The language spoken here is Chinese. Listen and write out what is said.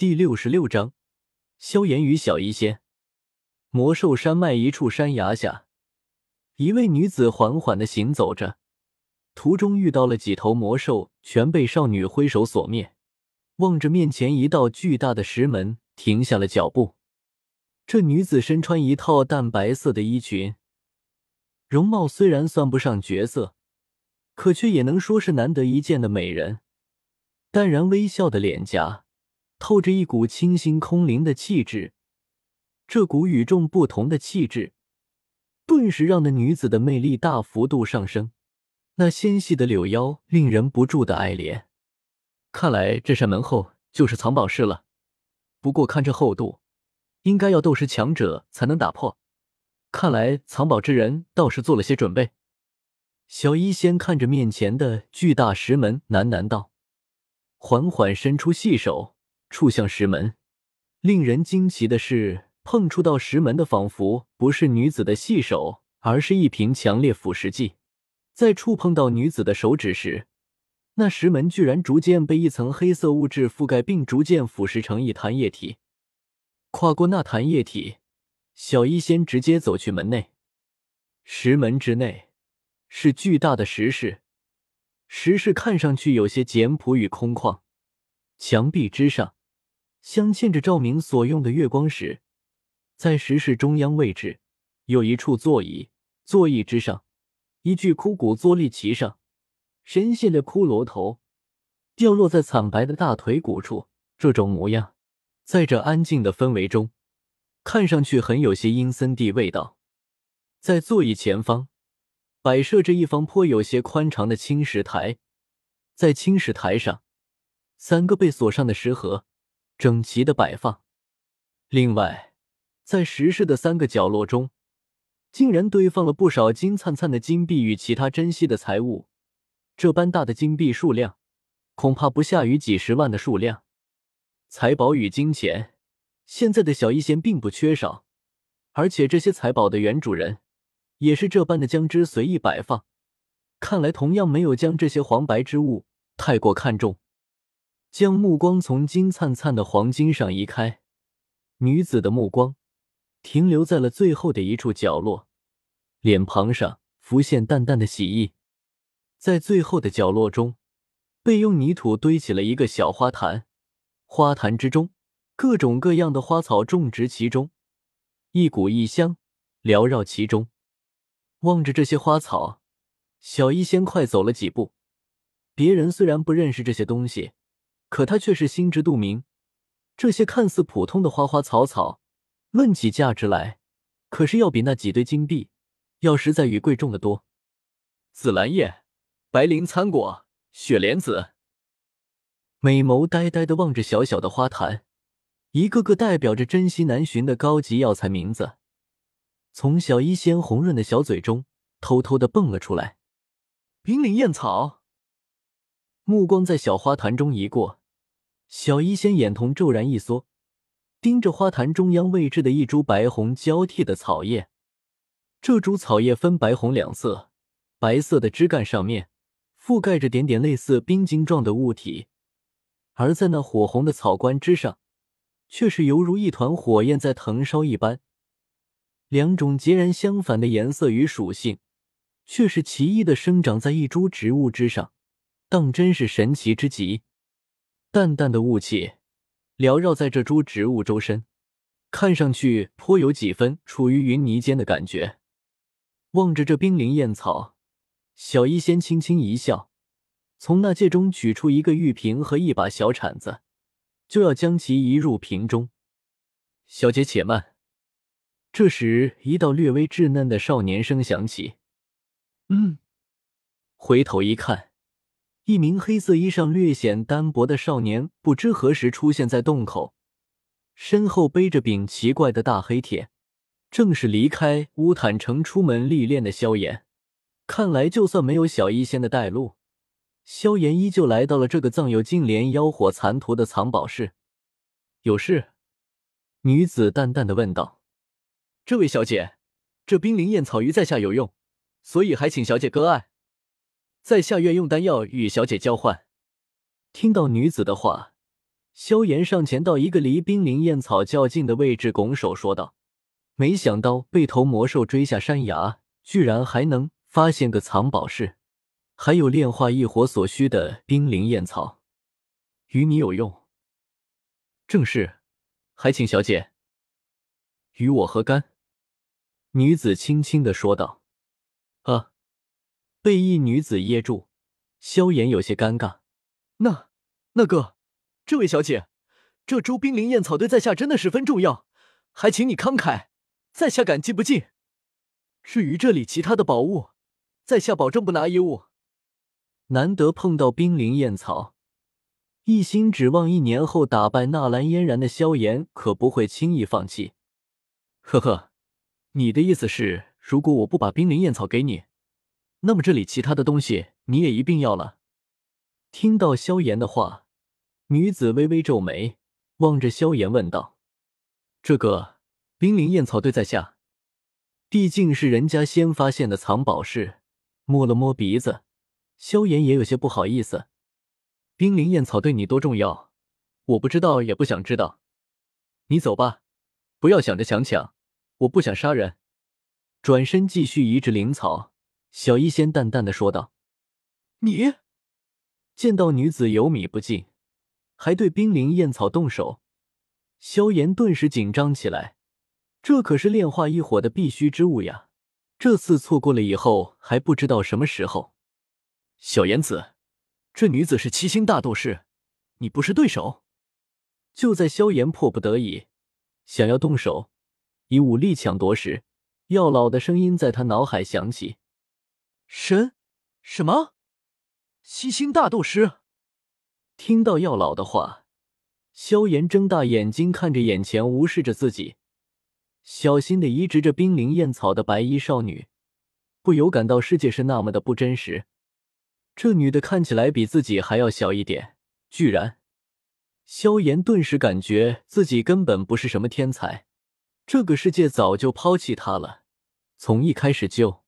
第六十六章，萧炎与小医仙。魔兽山脉一处山崖下，一位女子缓缓的行走着，途中遇到了几头魔兽，全被少女挥手所灭。望着面前一道巨大的石门，停下了脚步。这女子身穿一套淡白色的衣裙，容貌虽然算不上绝色，可却也能说是难得一见的美人。淡然微笑的脸颊。透着一股清新空灵的气质，这股与众不同的气质，顿时让那女子的魅力大幅度上升。那纤细的柳腰令人不住的爱怜。看来这扇门后就是藏宝室了，不过看这厚度，应该要斗师强者才能打破。看来藏宝之人倒是做了些准备。小医仙看着面前的巨大石门，喃喃道，缓缓伸出细手。触向石门，令人惊奇的是，碰触到石门的仿佛不是女子的细手，而是一瓶强烈腐蚀剂。在触碰到女子的手指时，那石门居然逐渐被一层黑色物质覆盖，并逐渐腐蚀成一滩液体。跨过那滩液体，小医仙直接走去门内。石门之内是巨大的石室，石室看上去有些简朴与空旷，墙壁之上。镶嵌着照明所用的月光石，在石室中央位置有一处座椅，座椅之上一具枯骨坐立其上，深陷的骷髅头掉落在惨白的大腿骨处。这种模样，在这安静的氛围中，看上去很有些阴森地味道。在座椅前方摆设着一方颇有些宽敞的青石台，在青石台上，三个被锁上的石盒。整齐的摆放。另外，在石室的三个角落中，竟然堆放了不少金灿灿的金币与其他珍稀的财物。这般大的金币数量，恐怕不下于几十万的数量。财宝与金钱，现在的小医仙并不缺少，而且这些财宝的原主人也是这般的将之随意摆放。看来，同样没有将这些黄白之物太过看重。将目光从金灿灿的黄金上移开，女子的目光停留在了最后的一处角落，脸庞上浮现淡淡的喜意。在最后的角落中，被用泥土堆起了一个小花坛，花坛之中各种各样的花草种植其中，一股异香缭绕其中。望着这些花草，小医仙快走了几步。别人虽然不认识这些东西。可他却是心知肚明，这些看似普通的花花草草，论起价值来，可是要比那几堆金币要实在与贵重的多。紫兰叶、白灵参果、雪莲子，美眸呆呆的望着小小的花坛，一个个代表着珍稀难寻的高级药材名字，从小医仙红润的小嘴中偷偷的蹦了出来。冰灵燕草，目光在小花坛中移过。小医仙眼瞳骤然一缩，盯着花坛中央位置的一株白红交替的草叶。这株草叶分白红两色，白色的枝干上面覆盖着点点类似冰晶状的物体，而在那火红的草冠之上，却是犹如一团火焰在腾烧一般。两种截然相反的颜色与属性，却是奇异的生长在一株植物之上，当真是神奇之极。淡淡的雾气缭绕在这株植物周身，看上去颇有几分处于云泥间的感觉。望着这冰灵燕草，小医仙轻轻一笑，从那戒中取出一个玉瓶和一把小铲子，就要将其移入瓶中。小姐且慢。这时，一道略微稚嫩的少年声响起：“嗯。”回头一看。一名黑色衣裳略显单薄的少年，不知何时出现在洞口，身后背着柄奇怪的大黑铁，正是离开乌坦城出门历练的萧炎。看来，就算没有小医仙的带路，萧炎依旧来到了这个藏有净莲妖火残图的藏宝室。有事？女子淡淡的问道。这位小姐，这冰灵燕草鱼在下有用，所以还请小姐割爱。在下愿用丹药与小姐交换。听到女子的话，萧炎上前到一个离冰灵燕草较近的位置，拱手说道：“没想到被头魔兽追下山崖，居然还能发现个藏宝室，还有炼化异火所需的冰灵燕草，与你有用。正是，还请小姐与我何干？”女子轻轻的说道。“！”被一女子噎住，萧炎有些尴尬。“那那个。”这位小姐，这株冰灵燕草对在下真的十分重要，还请你慷慨，在下感激不尽。至于这里其他的宝物，在下保证不拿一物。难得碰到冰灵燕草，一心指望一年后打败纳兰嫣然的萧炎可不会轻易放弃。呵呵，你的意思是，如果我不把冰灵燕草给你，那么这里其他的东西你也一并要了？听到萧炎的话。女子微微皱眉，望着萧炎问道：“这个冰灵燕草对在下，毕竟是人家先发现的藏宝室。”摸了摸鼻子，萧炎也有些不好意思：“冰灵燕草对你多重要，我不知道，也不想知道。你走吧，不要想着强抢，我不想杀人。”转身继续移植灵草，小医仙淡淡的说道：“你见到女子有米不进。”还对冰灵燕草动手，萧炎顿时紧张起来。这可是炼化异火的必须之物呀！这次错过了以后，还不知道什么时候。小炎子，这女子是七星大斗士，你不是对手。就在萧炎迫不得已想要动手以武力抢夺时，药老的声音在他脑海响起：“神什么？七星大斗师？”听到药老的话，萧炎睁大眼睛看着眼前无视着自己、小心的移植着冰灵燕草的白衣少女，不由感到世界是那么的不真实。这女的看起来比自己还要小一点，居然……萧炎顿时感觉自己根本不是什么天才，这个世界早就抛弃他了，从一开始就……